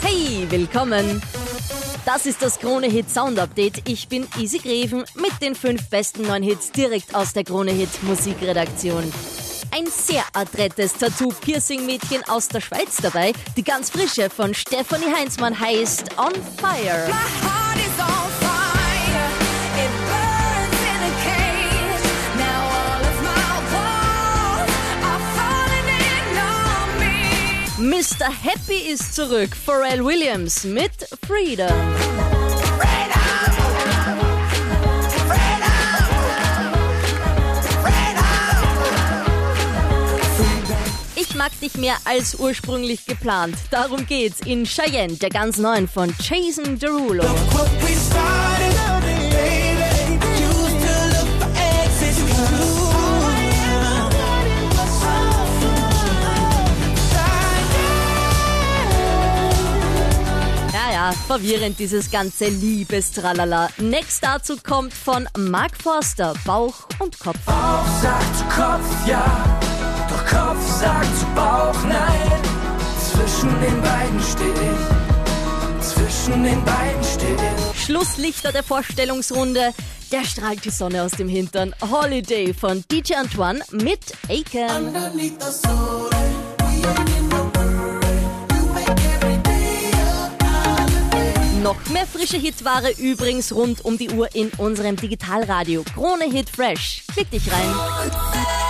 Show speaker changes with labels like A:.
A: Hey, willkommen! Das ist das Krone Hit Sound Update. Ich bin Easy Greven mit den fünf besten neuen Hits direkt aus der Krone Hit Musikredaktion. Ein sehr adrettes Tattoo-Piercing-Mädchen aus der Schweiz dabei. Die ganz frische von Stephanie Heinzmann heißt On Fire. Mr. Happy ist zurück. Pharrell Williams mit Freedom. Ich mag dich mehr als ursprünglich geplant. Darum geht's in Cheyenne, der ganz neuen von Jason Derulo. Ja, verwirrend dieses ganze Liebestralala. Next dazu kommt von Mark Forster, Bauch und Kopf.
B: Bauch sagt zu Kopf ja, doch Kopf sagt zu Bauch nein. Zwischen den beiden stehe ich, zwischen den beiden stehe ich.
A: Schlusslichter der Vorstellungsrunde. Der strahlt die Sonne aus dem Hintern. Holiday von DJ Antoine mit Aiken. Noch mehr frische Hitware übrigens rund um die Uhr in unserem Digitalradio. Krone Hit Fresh. Klick dich rein.